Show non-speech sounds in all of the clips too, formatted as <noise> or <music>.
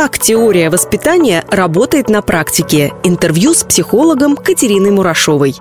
Как теория воспитания работает на практике? Интервью с психологом Катериной Мурашовой.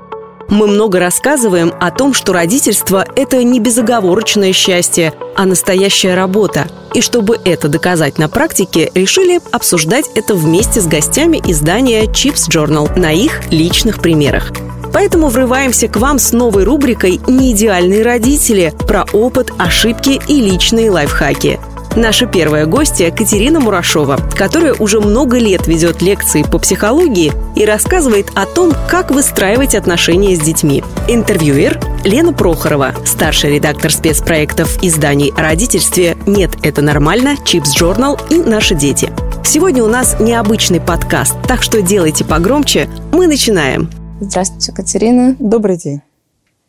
Мы много рассказываем о том, что родительство – это не безоговорочное счастье, а настоящая работа. И чтобы это доказать на практике, решили обсуждать это вместе с гостями издания Chips Journal на их личных примерах. Поэтому врываемся к вам с новой рубрикой «Неидеальные родители» про опыт, ошибки и личные лайфхаки – Наша первая гостья Катерина Мурашова, которая уже много лет ведет лекции по психологии и рассказывает о том, как выстраивать отношения с детьми. Интервьюер Лена Прохорова, старший редактор спецпроектов изданий о родительстве «Нет, это нормально», «Чипс Journal и «Наши дети». Сегодня у нас необычный подкаст, так что делайте погромче. Мы начинаем. Здравствуйте, Катерина. Добрый день.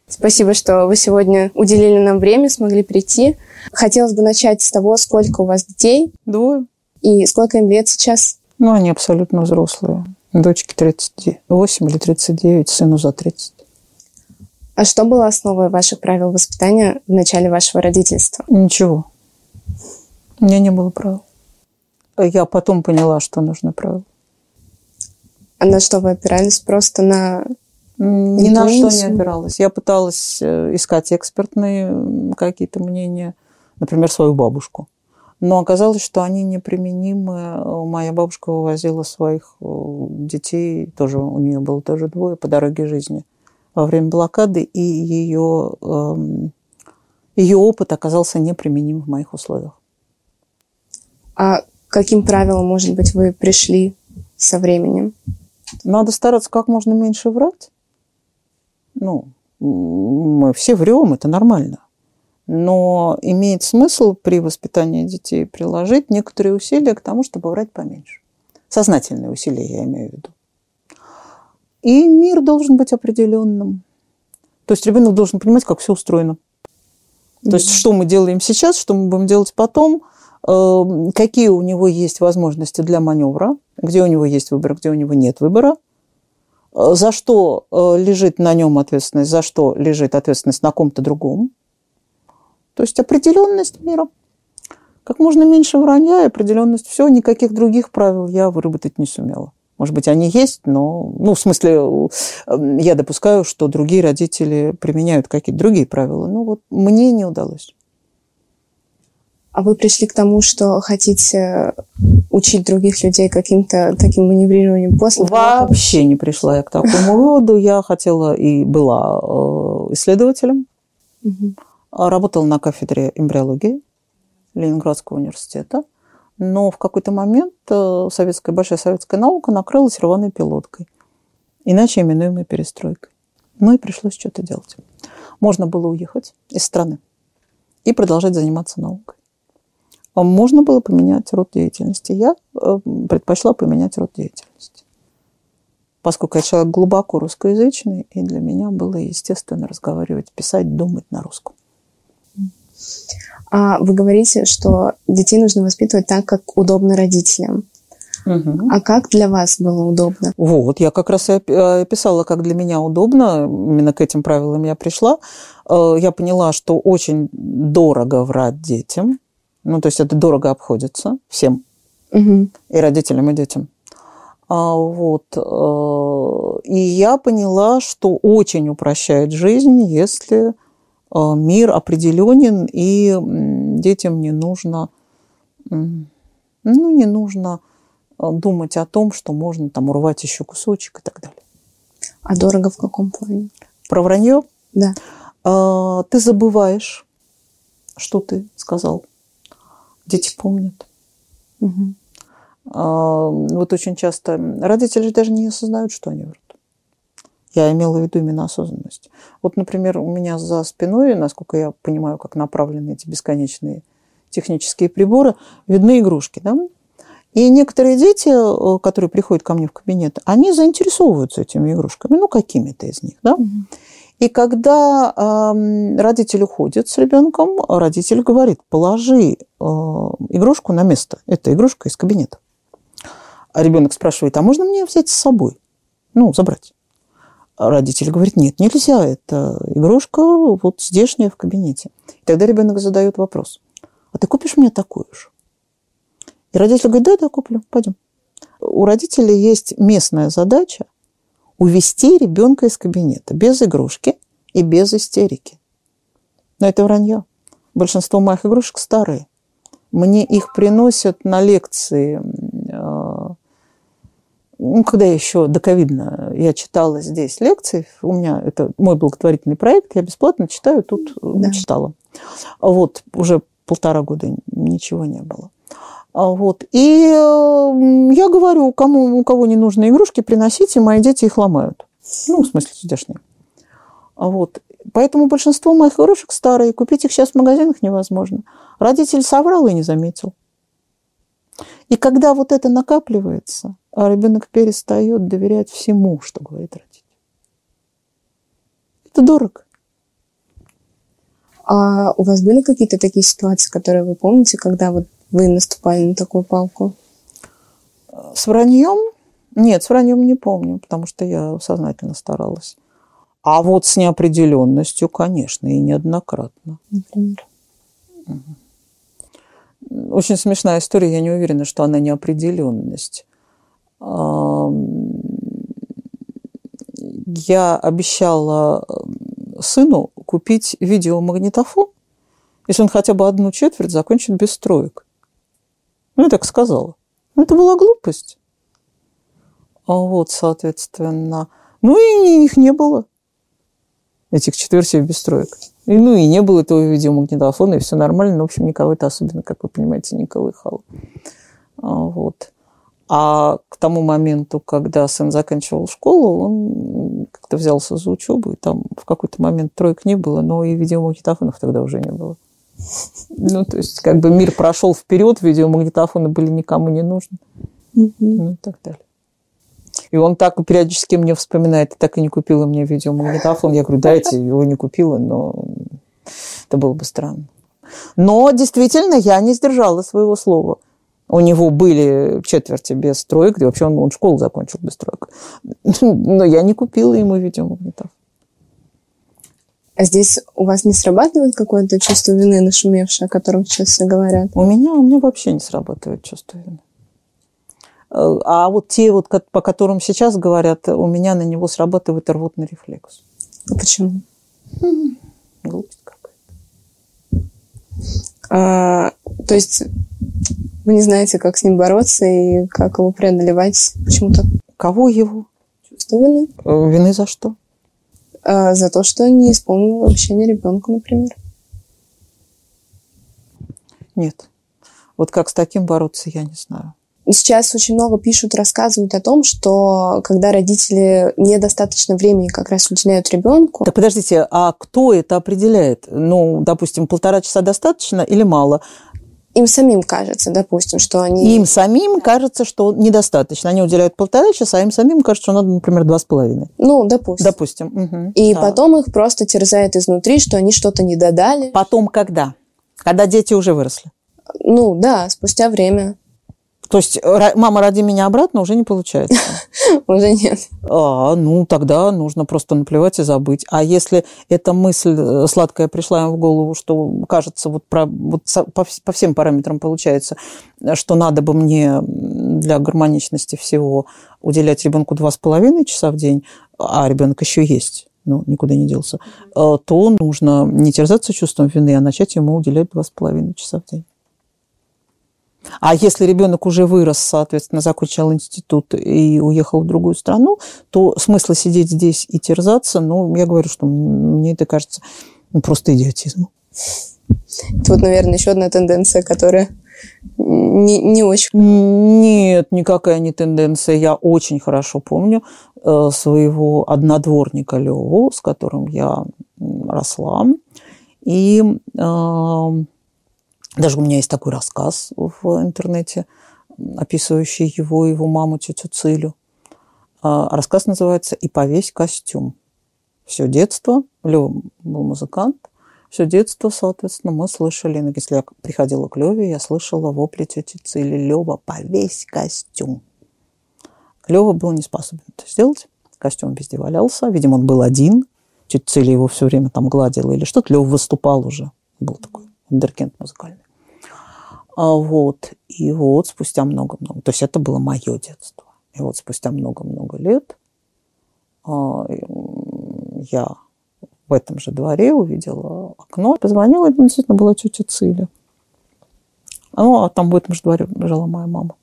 Спасибо, что вы сегодня уделили нам время, смогли прийти. Хотелось бы начать с того, сколько у вас детей. Двое. И сколько им лет сейчас? Ну, они абсолютно взрослые. Дочке 38 или 39, сыну за 30. А что было основой ваших правил воспитания в начале вашего родительства? Ничего. У меня не было правил. Я потом поняла, что нужны правила. А на что вы опирались? Просто на ни на что не опиралась. Я пыталась э, искать экспертные какие-то мнения, например, свою бабушку. Но оказалось, что они неприменимы. Моя бабушка вывозила своих э, детей, тоже у нее было тоже двое, по дороге жизни во время блокады, и ее, эм, ее опыт оказался неприменим в моих условиях. А каким правилам, может быть, вы пришли со временем? Надо стараться как можно меньше врать ну, мы все врем, это нормально. Но имеет смысл при воспитании детей приложить некоторые усилия к тому, чтобы врать поменьше. Сознательные усилия я имею в виду. И мир должен быть определенным. То есть ребенок должен понимать, как все устроено. То есть, что мы делаем сейчас, что мы будем делать потом, э, какие у него есть возможности для маневра, где у него есть выбор, где у него нет выбора – за что э, лежит на нем ответственность, за что лежит ответственность на ком-то другом. То есть определенность мира. Как можно меньше вранья и определенность. Все, никаких других правил я выработать не сумела. Может быть, они есть, но, ну, в смысле, э, я допускаю, что другие родители применяют какие-то другие правила. Ну, вот мне не удалось. А вы пришли к тому, что хотите учить других людей каким-то таким маневрированием после? Вообще не пришла я к такому выводу. Я хотела и была э, исследователем. Работала на кафедре эмбриологии Ленинградского университета. Но в какой-то момент э, советская, большая советская наука накрылась рваной пилоткой, иначе именуемой перестройкой. Ну и пришлось что-то делать. Можно было уехать из страны и продолжать заниматься наукой. А можно было поменять род деятельности. Я э, предпочла поменять род деятельности. Поскольку я человек глубоко русскоязычный, и для меня было естественно разговаривать, писать, думать на русском. А вы говорите, что детей нужно воспитывать так, как удобно родителям. Угу. А как для вас было удобно? Вот, я как раз и описала, как для меня удобно. Именно к этим правилам я пришла. Э, я поняла, что очень дорого врать детям. Ну, то есть это дорого обходится всем, угу. и родителям, и детям. А, вот. Э, и я поняла, что очень упрощает жизнь, если э, мир определенен, и детям не нужно, ну, не нужно э, думать о том, что можно там урвать еще кусочек и так далее. А дорого в каком плане? Про вранье? Да. А, ты забываешь, что ты сказал дети помнят. Угу. А, вот очень часто родители даже не осознают, что они врут. Я имела в виду именно осознанность. Вот, например, у меня за спиной, насколько я понимаю, как направлены эти бесконечные технические приборы, видны игрушки, да? И некоторые дети, э, которые приходят ко мне в кабинет, они заинтересовываются этими игрушками, ну, какими-то из них, да? Угу. И когда э, родитель уходит с ребенком, родитель говорит, положи э, игрушку на место. Это игрушка из кабинета. А ребенок спрашивает, а можно мне взять с собой? Ну, забрать. А родитель говорит, нет, нельзя, это игрушка вот здешняя в кабинете. И тогда ребенок задает вопрос, а ты купишь мне такую же? И родитель говорит, да, да, куплю, пойдем. У родителей есть местная задача увести ребенка из кабинета без игрушки и без истерики. Но это вранье. Большинство моих игрушек старые. Мне их приносят на лекции. Э, ну, когда я еще доковидно я читала здесь лекции, у меня это мой благотворительный проект, я бесплатно читаю, тут да. читала. Вот, уже полтора года ничего не было. А вот. И я говорю, кому, у кого не нужны игрушки, приносите, мои дети их ломают. Ну, в смысле, чудесные. А вот. Поэтому большинство моих игрушек старые. Купить их сейчас в магазинах невозможно. Родитель соврал и не заметил. И когда вот это накапливается, а ребенок перестает доверять всему, что говорит родитель. Это дорого. А у вас были какие-то такие ситуации, которые вы помните, когда вот вы наступали на такую палку? С враньем? Нет, с враньем не помню, потому что я сознательно старалась. А вот с неопределенностью, конечно, и неоднократно. Например? Очень смешная история, я не уверена, что она неопределенность. Я обещала сыну купить видеомагнитофон, если он хотя бы одну четверть закончит без строек. Ну, я так сказала. Ну, это была глупость. А вот, соответственно. Ну, и их не было, этих четвертей без строек. И, ну, и не было этого видеомагнитофона, и все нормально. Но, в общем, никого это особенно, как вы понимаете, не колыхало. А, вот. А к тому моменту, когда сын заканчивал школу, он как-то взялся за учебу, и там в какой-то момент троек не было, но и видеомагнитофонов тогда уже не было. Ну, то есть, как бы мир прошел вперед, видеомагнитофоны были никому не нужны. Ну, и так далее. И он так периодически мне вспоминает, ты так и не купила мне видеомагнитофон. Я говорю, дайте, его не купила, но это было бы странно. Но действительно, я не сдержала своего слова. У него были четверти без троек, и вообще он, он школу закончил без троек. <laughs> Но я не купила ему видеомагнитофон. А здесь у вас не срабатывает какое-то чувство вины нашумевшее, о котором сейчас все говорят? У меня, у меня вообще не срабатывает чувство вины. Э, а вот те, вот, по которым сейчас говорят, у меня на него срабатывает рвотный рефлекс. А почему? Глупость какая-то. А, то есть вы не знаете, как с ним бороться и как его преодолевать почему-то? Кого его? Чувство вины. Э, вины за что? А, за то, что не исполнил обещание ребенку, например. Нет. Вот как с таким бороться, я не знаю. Сейчас очень много пишут, рассказывают о том, что когда родители недостаточно времени как раз уделяют ребенку. Да подождите, а кто это определяет? Ну, допустим, полтора часа достаточно или мало? Им самим кажется, допустим, что они... Им самим кажется, что недостаточно. Они уделяют полтора часа, а им самим кажется, что надо, например, два с половиной. Ну, допустим. Допустим. Угу. И да. потом их просто терзает изнутри, что они что-то не додали. Потом когда? Когда дети уже выросли? Ну, да, спустя время. То есть мама ради меня обратно уже не получается? <laughs> Уже нет. А, ну, тогда нужно просто наплевать и забыть. А если эта мысль э, сладкая пришла им в голову, что кажется, вот, про, вот по, по всем параметрам получается, что надо бы мне для гармоничности всего уделять ребенку два с половиной часа в день, а ребенок еще есть, ну, никуда не делся, э, то нужно не терзаться чувством вины, а начать ему уделять два с половиной часа в день. А если ребенок уже вырос, соответственно, закончил институт и уехал в другую страну, то смысла сидеть здесь и терзаться, ну, я говорю, что мне это кажется ну, просто идиотизмом. Это вот, наверное, еще одна тенденция, которая не, не очень... Нет, никакая не тенденция. Я очень хорошо помню э, своего однодворника Леву, с которым я росла. И даже у меня есть такой рассказ в интернете, описывающий его, его маму, тетю Цилю. А, рассказ называется «И повесь костюм». Все детство, Лева был музыкант, все детство, соответственно, мы слышали, ну, если я приходила к Леве, я слышала вопли тети Цили «Лева, повесь костюм». Лева был не способен это сделать, костюм везде валялся, видимо, он был один, тетя Цили его все время там гладила или что-то, Лева выступал уже, был такой вундеркинд музыкальный. А вот, и вот спустя много-много, то есть это было мое детство. И вот спустя много-много лет а, я в этом же дворе увидела окно, позвонила, и действительно была тетя Циля. Ну, а там в этом же дворе жила моя мама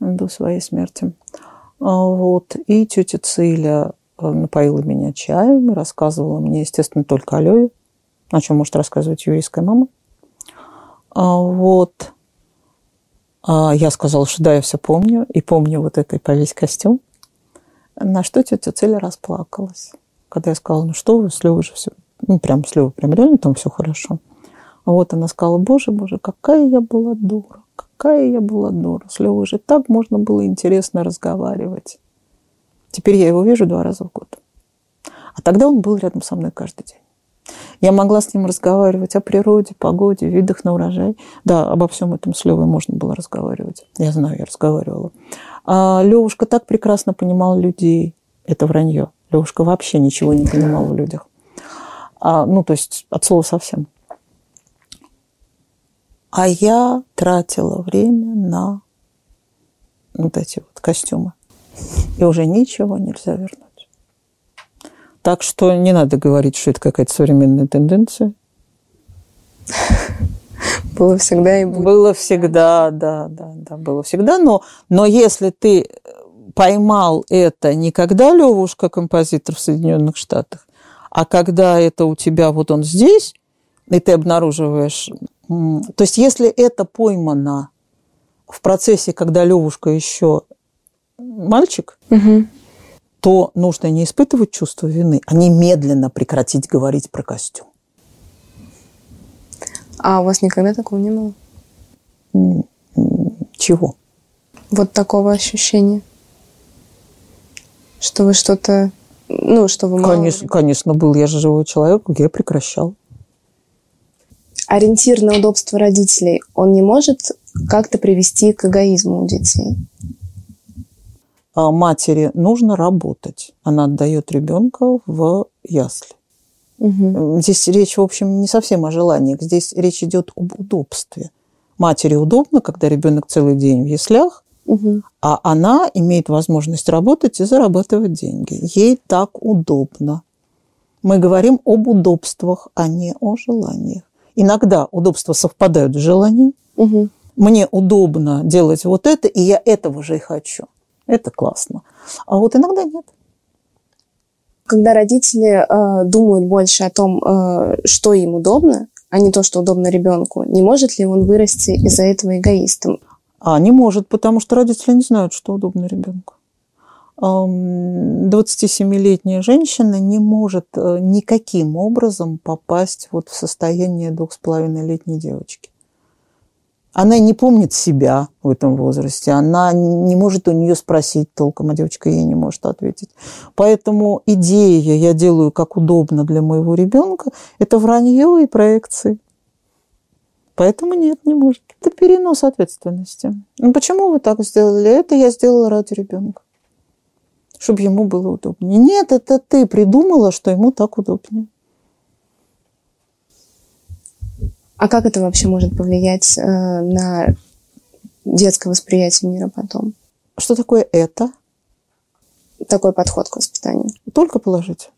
до своей смерти. Вот. И тетя Циля э, напоила меня чаем, рассказывала мне, естественно, только о Леве, о чем может рассказывать еврейская мама. А, вот. А я сказала, что да, я все помню, и помню вот этот повесь костюм. На что тетя Циля расплакалась. Когда я сказала, ну что вы, с же все, ну прям с прям реально там все хорошо. А вот она сказала, боже, боже, какая я была дура, какая я была дура. С Левой же так можно было интересно разговаривать. Теперь я его вижу два раза в год. А тогда он был рядом со мной каждый день. Я могла с ним разговаривать о природе, погоде, видах на урожай. Да, обо всем этом с Левой можно было разговаривать. Я знаю, я разговаривала. А Левушка так прекрасно понимал людей. Это вранье. Левушка вообще ничего не понимал в людях. А, ну, то есть от слова совсем. А я тратила время на вот эти вот костюмы. И уже ничего нельзя вернуть. Так что не надо говорить, что это какая-то современная тенденция. Было всегда и будет. Было всегда, да, да, да, было всегда. Но, но если ты поймал это не когда Левушка композитор в Соединенных Штатах, а когда это у тебя вот он здесь, и ты обнаруживаешь... То есть если это поймано в процессе, когда Левушка еще мальчик, угу то нужно не испытывать чувство вины, а немедленно прекратить говорить про костюм. А у вас никогда такого не было? Чего? Вот такого ощущения, что вы что-то, ну, что вы Конечно, мало... конечно, был. Я же живой человек, я прекращал. Ориентир на удобство родителей, он не может как-то привести к эгоизму у детей? А, матери нужно работать. Она отдает ребенка в ясли. Угу. Здесь речь, в общем, не совсем о желаниях. Здесь речь идет об удобстве. Матери удобно, когда ребенок целый день в яслях, угу. а она имеет возможность работать и зарабатывать деньги. Ей так удобно. Мы говорим об удобствах, а не о желаниях. Иногда удобства совпадают с желанием. Угу. Мне удобно делать вот это, и я этого же и хочу. Это классно. А вот иногда нет. Когда родители э, думают больше о том, э, что им удобно, а не то, что удобно ребенку, не может ли он вырасти из-за этого эгоистом? А не может, потому что родители не знают, что удобно ребенку. 27-летняя женщина не может э, никаким образом попасть вот в состояние двух с половиной летней девочки. Она не помнит себя в этом возрасте, она не может у нее спросить толком, а девочка ей не может ответить. Поэтому идея «я делаю как удобно для моего ребенка» – это вранье и проекции. Поэтому нет, не может. Это перенос ответственности. Ну, почему вы так сделали? Это я сделала ради ребенка. Чтобы ему было удобнее. Нет, это ты придумала, что ему так удобнее. А как это вообще может повлиять э, на детское восприятие мира потом? Что такое это? Такой подход к воспитанию. Только положительно.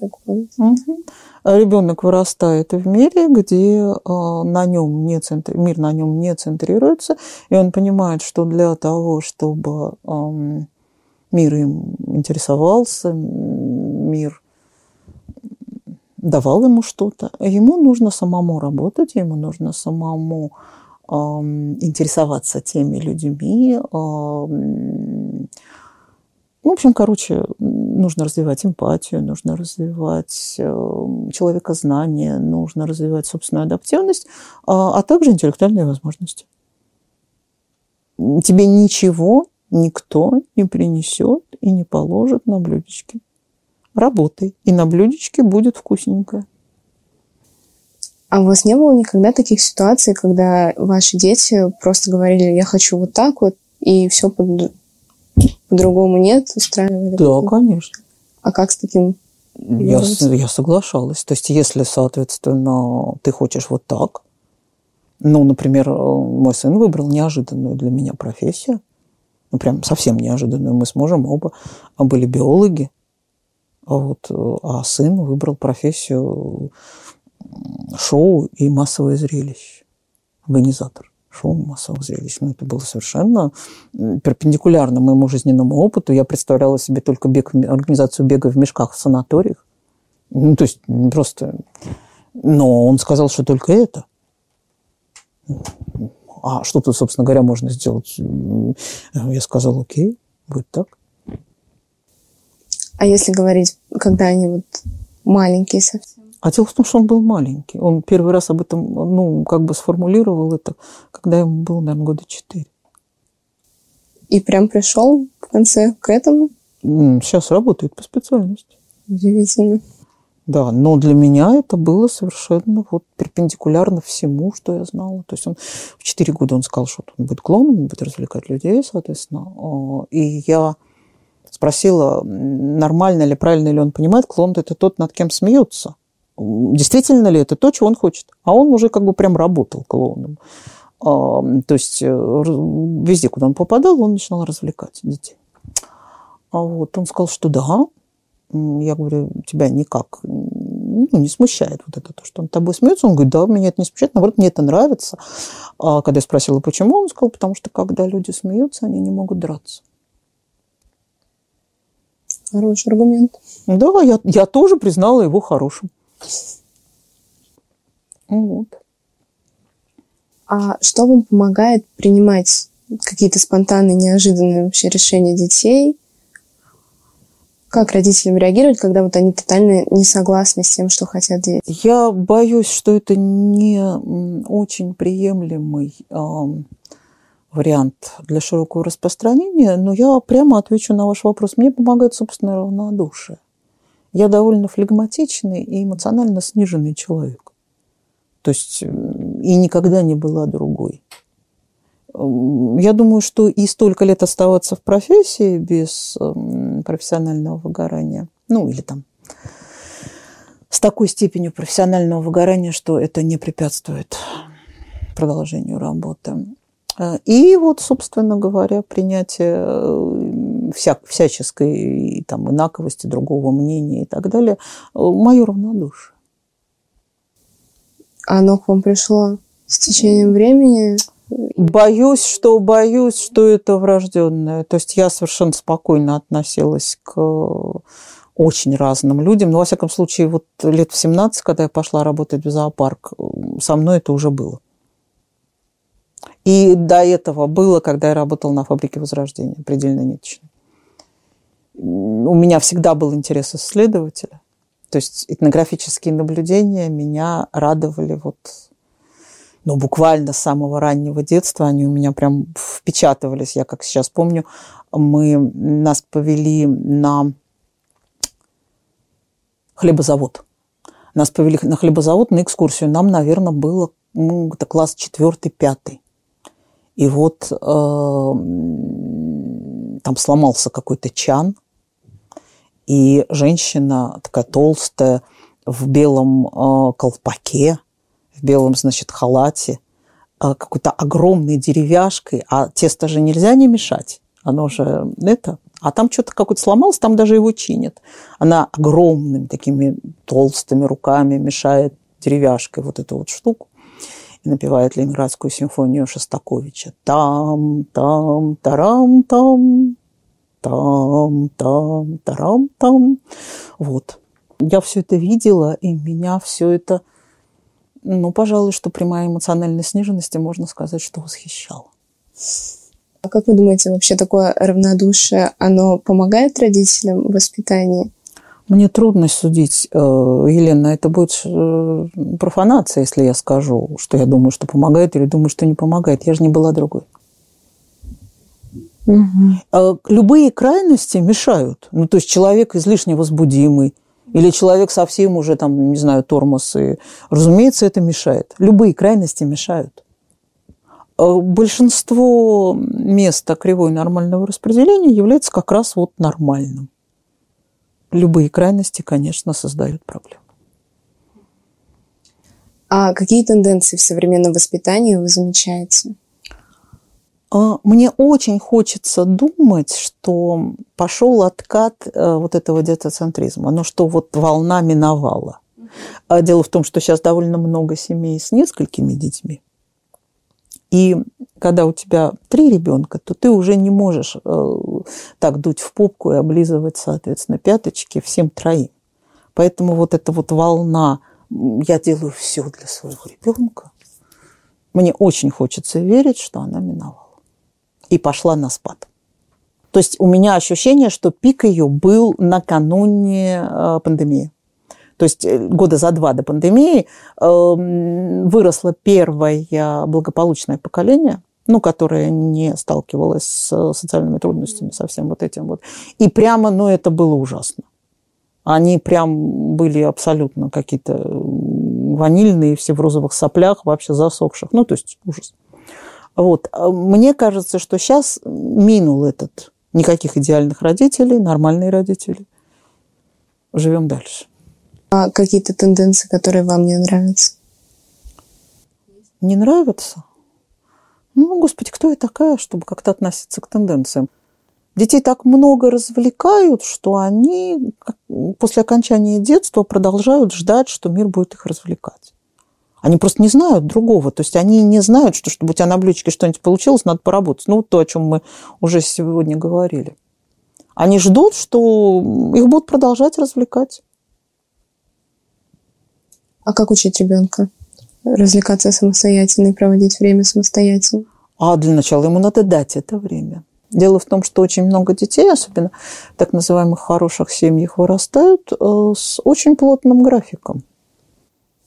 Угу. Ребенок вырастает в мире, где э, на нем не центр... мир на нем не центрируется, и он понимает, что для того, чтобы э, мир им интересовался, мир давал ему что-то. Ему нужно самому работать, ему нужно самому э, интересоваться теми людьми. Э, в общем, короче, нужно развивать эмпатию, нужно развивать э, человекознание, нужно развивать собственную адаптивность, а, а также интеллектуальные возможности. Тебе ничего никто не принесет и не положит на блюдечки работай, и на блюдечке будет вкусненькое. А у вас не было никогда таких ситуаций, когда ваши дети просто говорили, я хочу вот так вот, и все по- по-другому нет, устраивали? Да, конечно. А как с таким? Я, я соглашалась. То есть, если, соответственно, ты хочешь вот так, Ну, например, мой сын выбрал неожиданную для меня профессию. Ну, прям совсем неожиданную. Мы с мужем оба были биологи. А, вот, а сын выбрал профессию шоу и массовое зрелище. Организатор шоу массовых зрелищ. Ну, это было совершенно перпендикулярно моему жизненному опыту. Я представляла себе только бег, организацию бега в мешках в санаториях. Ну, то есть просто... Но он сказал, что только это. А что тут, собственно говоря, можно сделать? Я сказал, окей, будет так. А если говорить, когда они вот маленькие совсем? А дело в том, что он был маленький. Он первый раз об этом, ну, как бы сформулировал это, когда ему было, наверное, года четыре. И прям пришел в конце к этому? Сейчас работает по специальности. Удивительно. Да, но для меня это было совершенно вот перпендикулярно всему, что я знала. То есть он в четыре года он сказал, что он будет клоуном, он будет развлекать людей, соответственно. А, и я спросила, нормально ли, правильно ли он понимает, клоун – это тот, над кем смеются. Действительно ли это то, чего он хочет? А он уже как бы прям работал клоуном. А, то есть э, везде, куда он попадал, он начинал развлекать детей. А вот он сказал, что да, я говорю, тебя никак ну, не смущает вот это, то, что он тобой смеется. Он говорит, да, меня это не смущает, наоборот, мне это нравится. А когда я спросила, почему, он сказал, потому что когда люди смеются, они не могут драться. Хороший аргумент. Да, я, я тоже признала его хорошим. Вот. А что вам помогает принимать какие-то спонтанные, неожиданные вообще решения детей? Как родителям реагировать, когда вот они тотально не согласны с тем, что хотят дети? Я боюсь, что это не очень приемлемый э, вариант для широкого распространения, но я прямо отвечу на ваш вопрос. Мне помогает собственное равнодушие. Я довольно флегматичный и эмоционально сниженный человек. То есть и никогда не была другой. Я думаю, что и столько лет оставаться в профессии без профессионального выгорания, ну или там с такой степенью профессионального выгорания, что это не препятствует продолжению работы. Э, и вот, собственно говоря, принятие э, вся, всяческой там, инаковости, другого мнения и так далее, э, мое равнодушие. Оно к вам пришло с течением времени? Боюсь, что боюсь, что это врожденное. То есть я совершенно спокойно относилась к очень разным людям. Но, во всяком случае, вот лет в 17, когда я пошла работать в зоопарк, со мной это уже было. И до этого было, когда я работала на фабрике Возрождения, предельно ниточной. У меня всегда был интерес исследователя. То есть этнографические наблюдения меня радовали вот ну, буквально с самого раннего детства. Они у меня прям впечатывались. Я как сейчас помню, мы, нас повели на хлебозавод. Нас повели на хлебозавод на экскурсию. Нам, наверное, было ну, это класс четвертый, пятый. И вот э, там сломался какой-то чан, и женщина такая толстая в белом э, колпаке, в белом, значит, халате, э, какой-то огромной деревяшкой, а тесто же нельзя не мешать, оно же это, а там что-то какое-то сломалось, там даже его чинят. Она огромными такими толстыми руками мешает деревяшкой вот эту вот штуку и напевает Ленинградскую симфонию Шостаковича. Там, там, тарам, там, там, там, тарам, там. Вот. Я все это видела, и меня все это, ну, пожалуй, что при моей эмоциональной сниженности можно сказать, что восхищало. А как вы думаете, вообще такое равнодушие, оно помогает родителям в воспитании? Мне трудно судить, э, Елена, это будет э, профанация, если я скажу, что я думаю, что помогает, или думаю, что не помогает. Я же не была другой. Угу. Любые крайности мешают. Ну, то есть человек излишне возбудимый, или человек совсем уже там, не знаю, тормоз, и, разумеется, это мешает. Любые крайности мешают. Большинство места кривой нормального распределения является как раз вот нормальным любые крайности, конечно, создают проблемы. А какие тенденции в современном воспитании вы замечаете? А, мне очень хочется думать, что пошел откат э, вот этого детоцентризма, но что вот волна миновала. А дело в том, что сейчас довольно много семей с несколькими детьми. И когда у тебя три ребенка, то ты уже не можешь э, так дуть в попку и облизывать, соответственно, пяточки всем троим. Поэтому вот эта вот волна «я делаю все для своего ребенка», мне очень хочется верить, что она миновала и пошла на спад. То есть у меня ощущение, что пик ее был накануне э, пандемии. То есть э, года за два до пандемии эм, выросло первое благополучное поколение, ну, которое не сталкивалось с социальными трудностями, со всем вот этим вот. И прямо, ну, это было ужасно. Они прям были абсолютно какие-то ванильные, все в розовых соплях, вообще засохших. Ну, то есть ужас. Вот. А мне кажется, что сейчас минул этот никаких идеальных родителей, нормальные родители. Живем дальше. А какие-то тенденции, которые вам не нравятся? Не нравятся? Ну, господи, кто я такая, чтобы как-то относиться к тенденциям? Детей так много развлекают, что они после окончания детства продолжают ждать, что мир будет их развлекать. Они просто не знают другого. То есть они не знают, что чтобы у тебя на блюдечке что-нибудь получилось, надо поработать. Ну, то, о чем мы уже сегодня говорили. Они ждут, что их будут продолжать развлекать. А как учить ребенка? Развлекаться самостоятельно и проводить время самостоятельно? А для начала ему надо дать это время. Дело в том, что очень много детей, особенно в так называемых хороших семьях, вырастают э, с очень плотным графиком.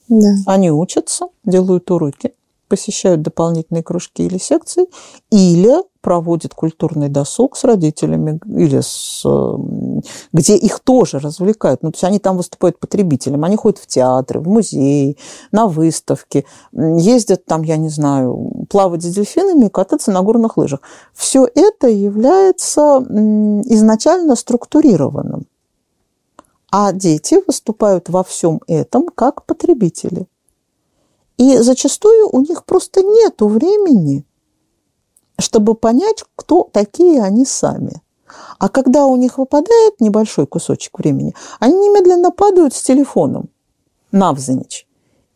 Да. Они учатся, делают уроки, посещают дополнительные кружки или секции, или проводят культурный досуг с родителями, или с, где их тоже развлекают. Ну, то есть они там выступают потребителем, они ходят в театры, в музеи, на выставки, ездят там, я не знаю, плавать с дельфинами и кататься на горных лыжах. Все это является изначально структурированным. А дети выступают во всем этом как потребители. И зачастую у них просто нет времени, чтобы понять, кто такие они сами. А когда у них выпадает небольшой кусочек времени, они немедленно падают с телефоном навзничь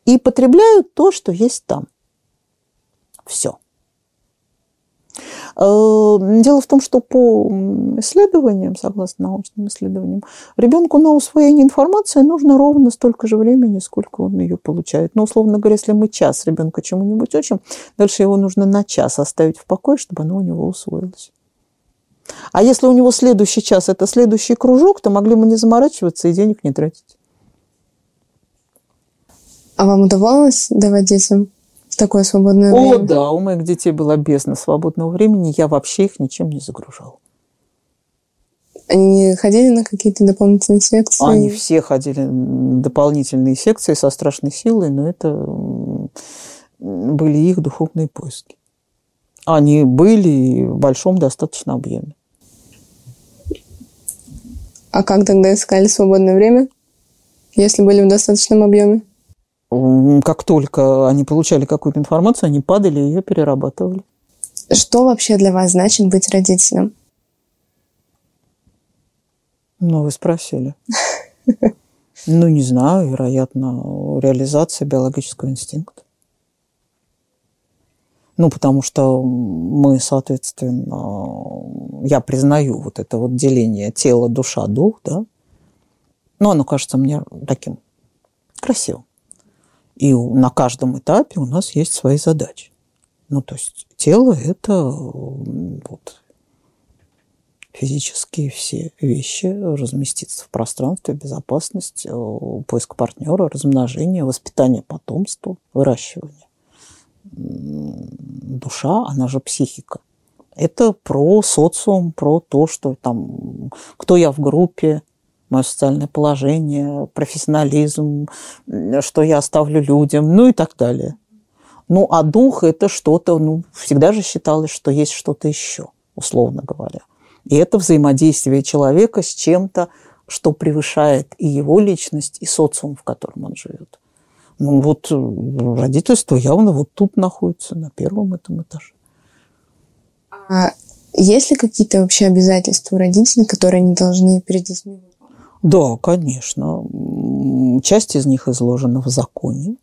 и потребляют то, что есть там. Все. Э, дело в том, что по исследованиям, согласно научным исследованиям, ребенку на усвоение информации нужно ровно столько же времени, сколько он ее получает. Но, условно говоря, если мы час ребенка чему-нибудь учим, дальше его нужно на час оставить в покое, чтобы оно у него усвоилось. А если у него следующий час – это следующий кружок, то могли бы не заморачиваться и денег не тратить. А вам удавалось давать детям такое свободное О, время? О, да, у моих детей была бездна свободного времени, я вообще их ничем не загружал. Они ходили на какие-то дополнительные секции? Они все ходили на дополнительные секции со страшной силой, но это были их духовные поиски. Они были в большом достаточно объеме. А как тогда искали свободное время, если были в достаточном объеме? как только они получали какую-то информацию, они падали и ее перерабатывали. Что вообще для вас значит быть родителем? Ну, вы спросили. <laughs> Ну, не знаю, вероятно, реализация биологического инстинкта. Ну, потому что мы, соответственно, я признаю вот это вот деление тело, душа, дух, да. Но оно кажется мне таким красивым. И на каждом этапе у нас есть свои задачи. Ну, то есть тело – это вот, физические все вещи, разместиться в пространстве, безопасность, э, поиск партнера, размножение, воспитание потомства, выращивание. Душа, она же психика. Это про социум, про то, что там, кто я в группе, мое социальное положение, профессионализм, что я оставлю людям, ну и так далее. Ну, а дух – это что-то, ну, всегда же считалось, что есть что-то еще, условно говоря. И это взаимодействие человека с чем-то, что превышает и его личность, и социум, в котором он живет. Ну вот родительство явно вот тут находится, на первом этом этаже. А есть ли какие-то вообще обязательства у родителей, которые они должны перед детьми? Да, конечно. Часть из них изложена в законе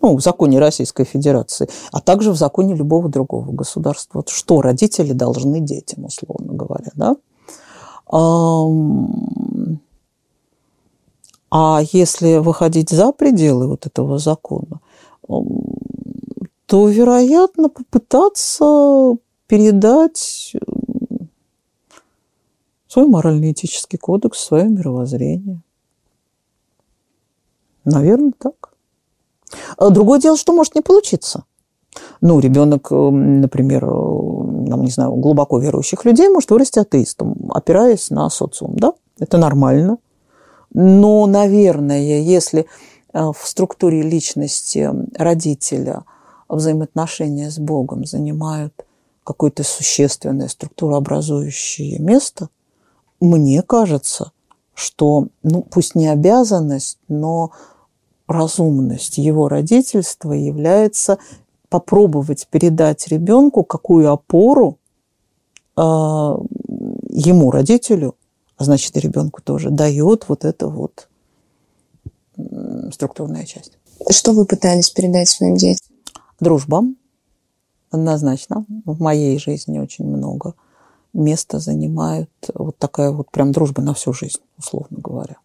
ну, в законе Российской Федерации, а также в законе любого другого государства. Что родители должны детям, условно говоря, да? А если выходить за пределы вот этого закона, то, вероятно, попытаться передать свой морально-этический кодекс, свое мировоззрение. Наверное, так. А другое дело, что может не получиться. Ну, ребенок, например, нам, не знаю, глубоко верующих людей может вырасти атеистом, опираясь на социум, да? Это нормально. Но, наверное, если э, в структуре личности родителя взаимоотношения с Богом занимают какое-то существенное структурообразующее место, мне кажется, что, ну, пусть не обязанность, но разумность его родительства является попробовать передать ребенку, какую опору э, ему, родителю, а значит и ребенку тоже, дает вот эта вот структурная часть. Что вы пытались передать своим детям? Дружба, однозначно. В моей жизни очень много места занимает вот такая вот прям дружба на всю жизнь, условно говоря.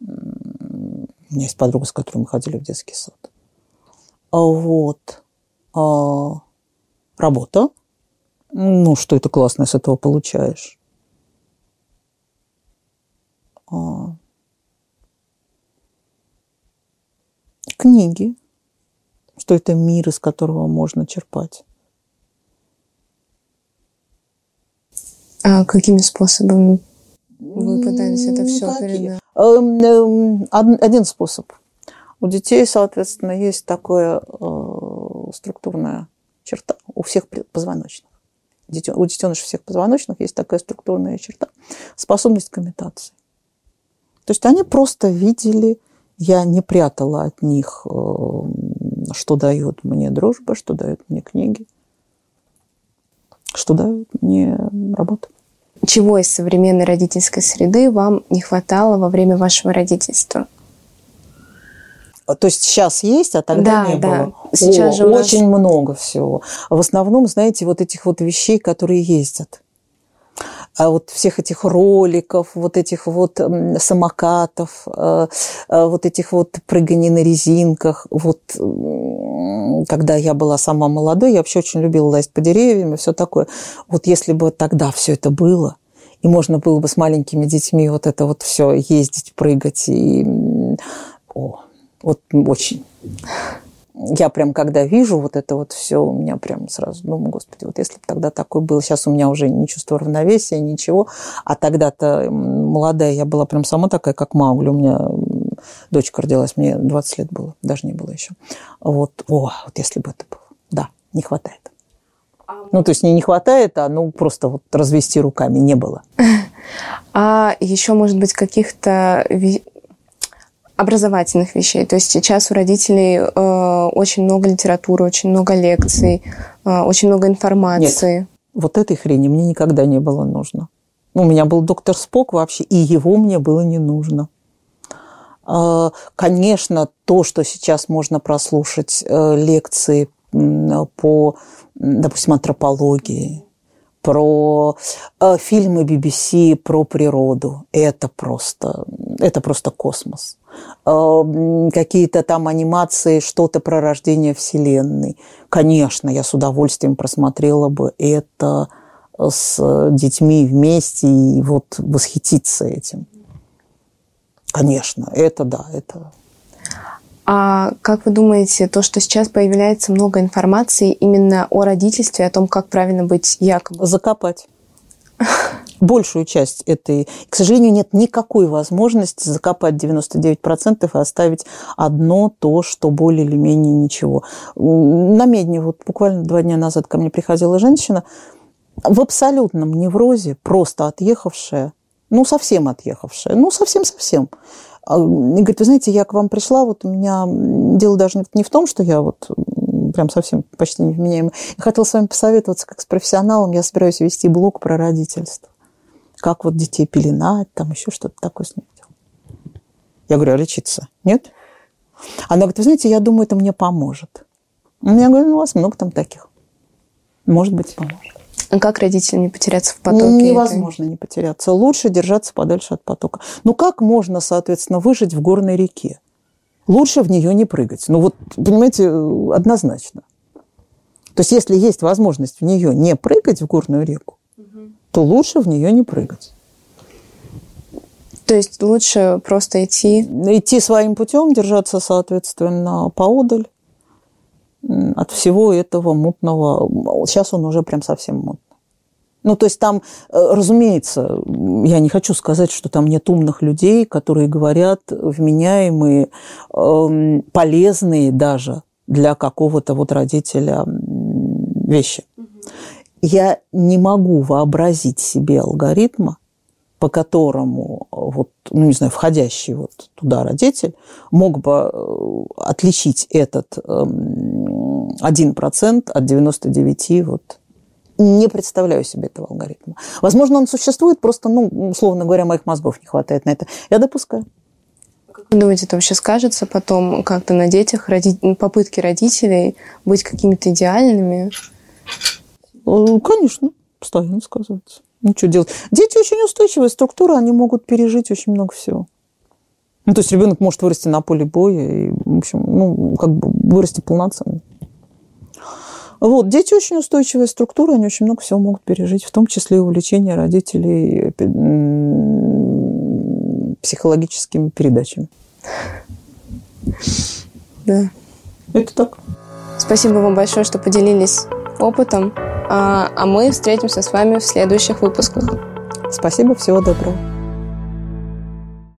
У меня есть подруга, с которой мы ходили в детский сад. А вот. А, работа. Ну, что это классно, с этого получаешь. А, книги. Что это мир, из которого можно черпать. А какими способами вы пытались это все передать? Эм, эм, один способ. У детей, соответственно, есть такая э, структурная черта у всех позвоночных. У детенышей всех позвоночных есть такая структурная черта – способность к имитации. То есть они просто видели, я не прятала от них, э, что дает мне дружба, что дает мне книги, что дает мне работа. Чего из современной родительской среды вам не хватало во время вашего родительства? То есть сейчас есть, а тогда да, не да. было. Сейчас О, же нас... очень много всего. В основном, знаете, вот этих вот вещей, которые ездят. А вот всех этих роликов, вот этих вот самокатов, э, э, вот этих вот прыганий на резинках. Вот когда я была сама молодой, я вообще очень любила лазить по деревьям и все такое. Вот если бы тогда все это было, и можно было бы с маленькими детьми вот это вот все ездить, прыгать и... О, вот очень. Я прям, когда вижу вот это вот все, у меня прям сразу думаю, господи, вот если бы тогда такой был, сейчас у меня уже не чувство равновесия, ничего, а тогда-то молодая, я была прям сама такая, как Маугли, у меня дочка родилась, мне 20 лет было, даже не было еще. Вот, о, вот если бы это было, да, не хватает. Ну, то есть не не хватает, а ну просто вот развести руками не было. <laughs> А еще, может быть, каких-то образовательных вещей. То есть сейчас у родителей э, очень много литературы, очень много лекций, э, очень много информации. Нет, вот этой хрени мне никогда не было нужно. Ну, у меня был доктор Спок вообще, и его мне было не нужно. Э, конечно, то, что сейчас можно прослушать э, лекции по, допустим, антропологии, про э, фильмы BBC про природу. Это просто, это просто космос. Э, какие-то там анимации, что-то про рождение Вселенной. Конечно, я с удовольствием просмотрела бы это с детьми вместе и вот восхититься этим. Конечно, это да, это а как вы думаете, то, что сейчас появляется много информации именно о родительстве, о том, как правильно быть якобы? Закопать. <laughs> Большую часть этой... К сожалению, нет никакой возможности закопать 99% и оставить одно то, что более или менее ничего. На Медне вот буквально два дня назад ко мне приходила женщина в абсолютном неврозе, просто отъехавшая, ну, совсем отъехавшая, ну, совсем-совсем. А, и говорит, вы знаете, я к вам пришла, вот у меня дело даже не в том, что я вот прям совсем почти невменяемая. Я хотела с вами посоветоваться, как с профессионалом, я собираюсь вести блог про родительство. Как вот детей пеленать, там еще что-то такое с делать. Я говорю, а лечиться? Нет? Она говорит, вы знаете, я думаю, это мне поможет. Я говорю, ну, у вас много там таких. Может быть, поможет. А как родителям не потеряться в потоке? Невозможно этой? не потеряться. Лучше держаться подальше от потока. Ну, как можно, соответственно, выжить в горной реке? Лучше в нее не прыгать. Ну, вот, понимаете, однозначно. То есть, если есть возможность в нее не прыгать в горную реку, угу. То лучше в нее не прыгать. То есть лучше просто идти? Идти своим путем, держаться, соответственно, поодаль от всего этого мутного. Сейчас он уже прям совсем мутный. Ну, то есть там, э, разумеется, я не хочу сказать, что там нет умных людей, которые говорят вменяемые, эм, полезные даже для какого-то вот родителя вещи. Я не могу вообразить себе алгоритма, по которому вот, ну, не знаю, входящий вот туда родитель мог бы э, отличить этот эм, 1% от 99 вот не представляю себе этого алгоритма. Возможно, он существует, просто, ну, условно говоря, моих мозгов не хватает на это. Я допускаю. Как вы думаете, это вообще скажется потом как-то на детях, роди... попытки родителей быть какими-то идеальными? Э, конечно, постоянно сказывается. Что делать? Дети очень устойчивая структура, они могут пережить очень много всего. Ну, то есть ребенок может вырасти на поле боя и, в общем, ну, как бы вырасти полноценно. Вот, дети очень устойчивая структура, они очень много всего могут пережить, в том числе и увлечение родителей психологическими передачами. Да. Это так. Спасибо вам большое, что поделились опытом. А, а мы встретимся с вами в следующих выпусках. Спасибо, всего доброго.